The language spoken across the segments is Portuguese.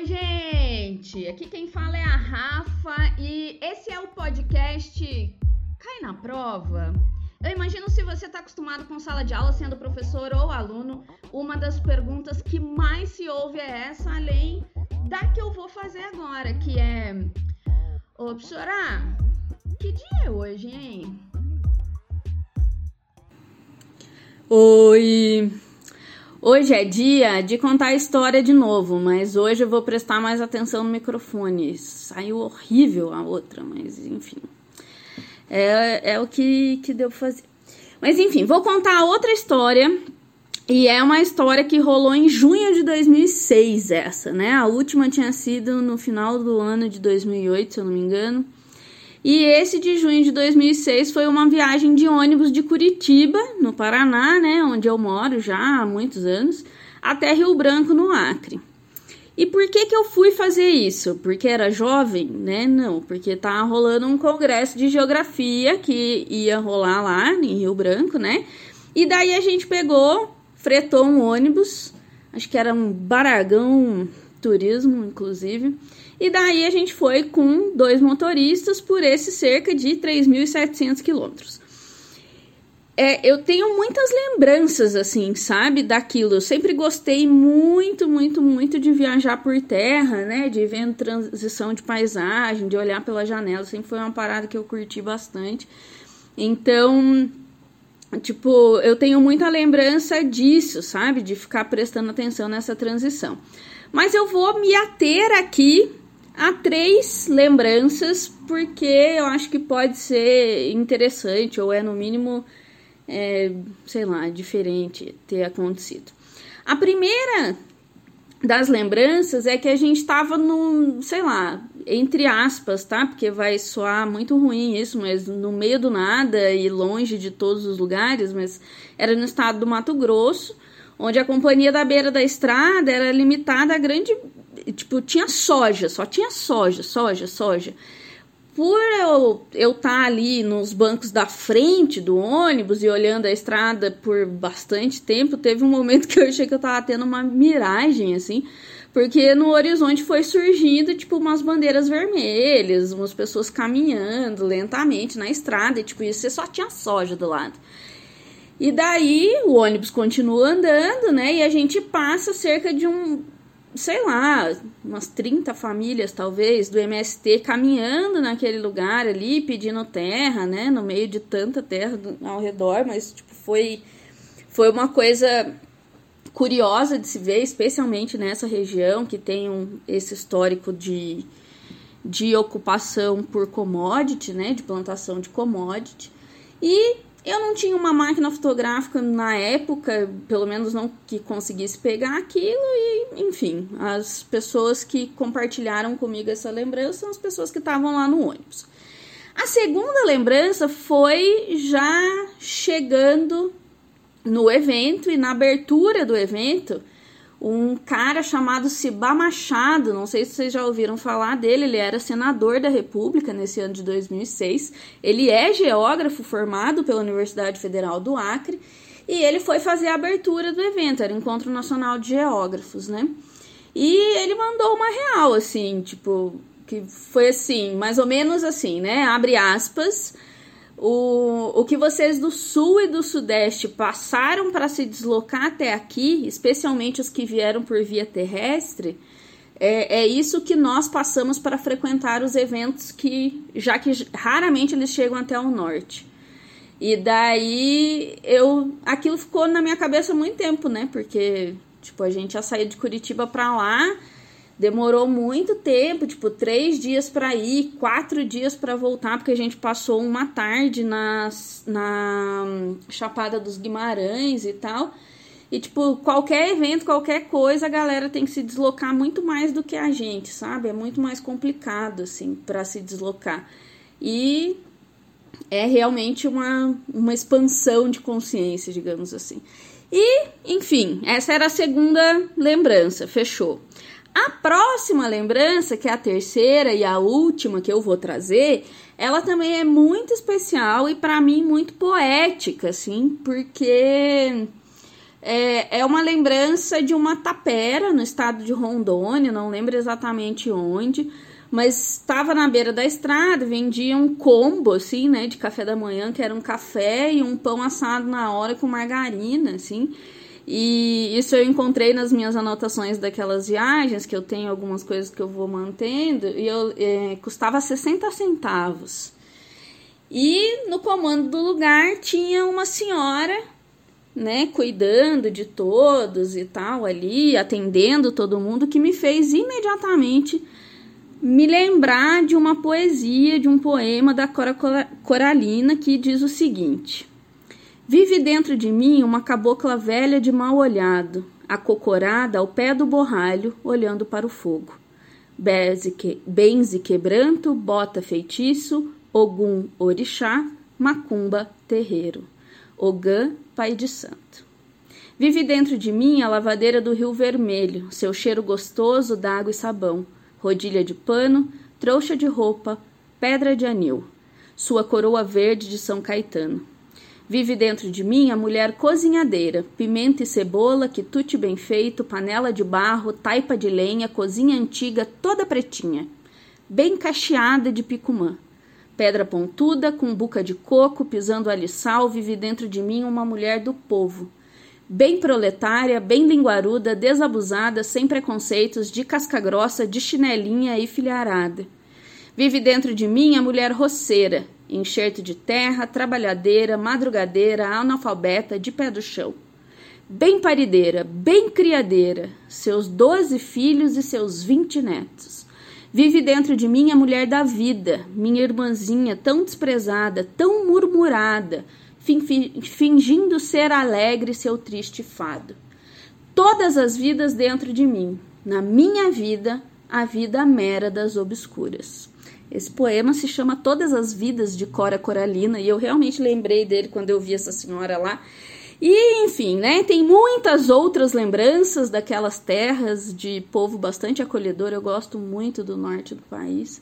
Oi, gente! Aqui quem fala é a Rafa e esse é o podcast Cai na Prova. Eu imagino se você está acostumado com sala de aula, sendo professor ou aluno, uma das perguntas que mais se ouve é essa, além da que eu vou fazer agora, que é: Ô, professora, que dia é hoje, hein? Oi! Hoje é dia de contar a história de novo, mas hoje eu vou prestar mais atenção no microfone. Saiu horrível a outra, mas enfim. É, é o que, que deu pra fazer. Mas enfim, vou contar outra história. E é uma história que rolou em junho de 2006, essa, né? A última tinha sido no final do ano de 2008, se eu não me engano. E esse de junho de 2006 foi uma viagem de ônibus de Curitiba, no Paraná, né, onde eu moro já há muitos anos, até Rio Branco, no Acre. E por que que eu fui fazer isso? Porque era jovem, né? Não, porque tá rolando um congresso de geografia que ia rolar lá em Rio Branco, né? E daí a gente pegou, fretou um ônibus, acho que era um Baragão Turismo, inclusive, e daí a gente foi com dois motoristas por esse cerca de 3.700 quilômetros. É, eu tenho muitas lembranças, assim, sabe, daquilo. Eu sempre gostei muito, muito, muito de viajar por terra, né? De ver transição de paisagem, de olhar pela janela. Sempre foi uma parada que eu curti bastante. Então, tipo, eu tenho muita lembrança disso, sabe? De ficar prestando atenção nessa transição. Mas eu vou me ater aqui Há três lembranças, porque eu acho que pode ser interessante, ou é no mínimo, é, sei lá, diferente ter acontecido. A primeira das lembranças é que a gente estava no, sei lá, entre aspas, tá? Porque vai soar muito ruim isso, mas no meio do nada e longe de todos os lugares, mas era no estado do Mato Grosso, onde a companhia da beira da estrada era limitada a grande tipo, tinha soja, só tinha soja, soja, soja. Por eu estar tá ali nos bancos da frente do ônibus e olhando a estrada por bastante tempo, teve um momento que eu achei que eu tava tendo uma miragem, assim, porque no horizonte foi surgindo, tipo, umas bandeiras vermelhas, umas pessoas caminhando lentamente na estrada, e, tipo, isso só tinha soja do lado. E daí o ônibus continua andando, né? E a gente passa cerca de um sei lá, umas 30 famílias talvez do MST caminhando naquele lugar ali, pedindo terra, né, no meio de tanta terra ao redor, mas tipo foi foi uma coisa curiosa de se ver, especialmente nessa região que tem um, esse histórico de, de ocupação por commodity, né, de plantação de commodity. E eu não tinha uma máquina fotográfica na época, pelo menos não que conseguisse pegar aquilo, e enfim, as pessoas que compartilharam comigo essa lembrança são as pessoas que estavam lá no ônibus. A segunda lembrança foi já chegando no evento e na abertura do evento, um cara chamado Ciba Machado, não sei se vocês já ouviram falar dele, ele era senador da República nesse ano de 2006. Ele é geógrafo formado pela Universidade Federal do Acre e ele foi fazer a abertura do evento, era o Encontro Nacional de Geógrafos, né? E ele mandou uma real, assim, tipo, que foi assim, mais ou menos assim, né? Abre aspas o, o que vocês do sul e do sudeste passaram para se deslocar até aqui, especialmente os que vieram por via terrestre, é, é isso que nós passamos para frequentar os eventos que, já que raramente eles chegam até o norte. E daí eu aquilo ficou na minha cabeça há muito tempo, né? Porque tipo, a gente já saiu de Curitiba para lá, Demorou muito tempo, tipo, três dias para ir, quatro dias para voltar, porque a gente passou uma tarde na, na Chapada dos Guimarães e tal. E, tipo, qualquer evento, qualquer coisa, a galera tem que se deslocar muito mais do que a gente, sabe? É muito mais complicado, assim, para se deslocar. E é realmente uma, uma expansão de consciência, digamos assim. E, enfim, essa era a segunda lembrança, fechou. A próxima lembrança, que é a terceira e a última que eu vou trazer, ela também é muito especial e para mim muito poética, assim, porque é, é uma lembrança de uma tapera no estado de Rondônia, não lembro exatamente onde, mas estava na beira da estrada, vendia um combo, assim, né, de café da manhã, que era um café e um pão assado na hora com margarina, assim. E isso eu encontrei nas minhas anotações daquelas viagens, que eu tenho algumas coisas que eu vou mantendo, e eu é, custava 60 centavos. E no comando do lugar tinha uma senhora, né, cuidando de todos e tal ali, atendendo todo mundo, que me fez imediatamente me lembrar de uma poesia, de um poema da Cora Coralina que diz o seguinte: Vive dentro de mim uma cabocla velha de mal olhado, acocorada ao pé do borralho, olhando para o fogo. Benze quebranto, bota feitiço, Ogum orixá, Macumba terreiro, Ogã pai de santo. Vive dentro de mim a lavadeira do rio vermelho, seu cheiro gostoso d'água e sabão, rodilha de pano, trouxa de roupa, pedra de anil, sua coroa verde de São Caetano. Vive dentro de mim a mulher cozinhadeira, pimenta e cebola, quitute bem feito, panela de barro, taipa de lenha, cozinha antiga toda pretinha, bem cacheada de picumã Pedra pontuda, com buca de coco, pisando aliçal, vive dentro de mim uma mulher do povo. Bem proletária, bem linguaruda, desabusada, sem preconceitos, de casca grossa, de chinelinha e filharada. Vive dentro de mim a mulher roceira, enxerto de terra, trabalhadeira, madrugadeira, analfabeta, de pé do chão. Bem parideira, bem criadeira, seus doze filhos e seus vinte netos. Vive dentro de mim a mulher da vida, minha irmãzinha tão desprezada, tão murmurada, fingindo ser alegre seu triste fado. Todas as vidas dentro de mim, na minha vida, a vida mera das obscuras. Esse poema se chama Todas as Vidas de Cora Coralina e eu realmente lembrei dele quando eu vi essa senhora lá e, enfim, né, tem muitas outras lembranças daquelas terras de povo bastante acolhedor. Eu gosto muito do norte do país.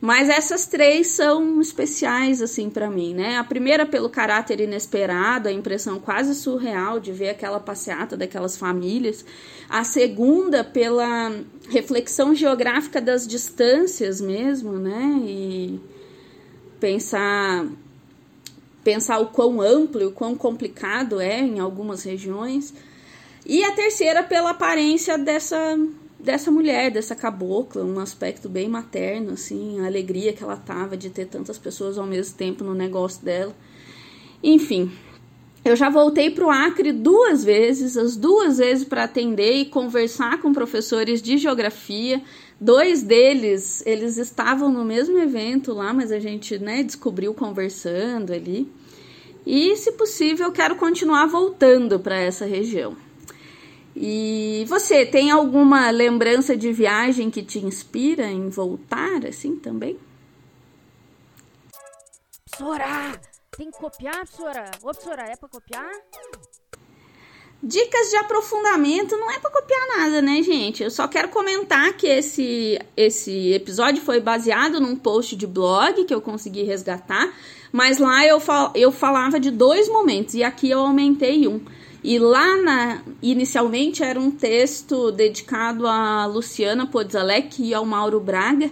Mas essas três são especiais, assim, para mim, né? A primeira, pelo caráter inesperado, a impressão quase surreal de ver aquela passeata daquelas famílias. A segunda, pela reflexão geográfica das distâncias mesmo, né? E pensar pensar o quão amplo o quão complicado é em algumas regiões. E a terceira pela aparência dessa dessa mulher, dessa cabocla, um aspecto bem materno, assim, a alegria que ela tava de ter tantas pessoas ao mesmo tempo no negócio dela. Enfim, eu já voltei para o Acre duas vezes, as duas vezes para atender e conversar com professores de geografia. Dois deles, eles estavam no mesmo evento lá, mas a gente, né, descobriu conversando ali. E, se possível, eu quero continuar voltando para essa região. E você tem alguma lembrança de viagem que te inspira em voltar assim também? Sora, tem que copiar, professora? Ô, professora, é para copiar? Dicas de aprofundamento não é para copiar nada, né, gente? Eu só quero comentar que esse, esse episódio foi baseado num post de blog que eu consegui resgatar, mas lá eu, fal, eu falava de dois momentos e aqui eu aumentei um. E lá na, inicialmente era um texto dedicado a Luciana Podzalek e ao Mauro Braga.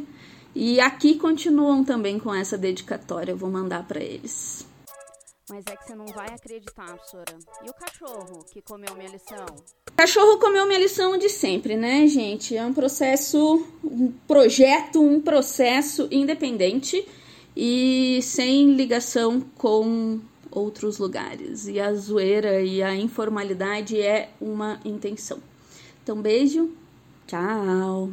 E aqui continuam também com essa dedicatória, eu vou mandar para eles. Mas é que você não vai acreditar, professora. E o cachorro que comeu minha lição? O cachorro comeu minha lição de sempre, né, gente? É um processo, um projeto, um processo independente e sem ligação com outros lugares. E a zoeira e a informalidade é uma intenção. Então, beijo, tchau!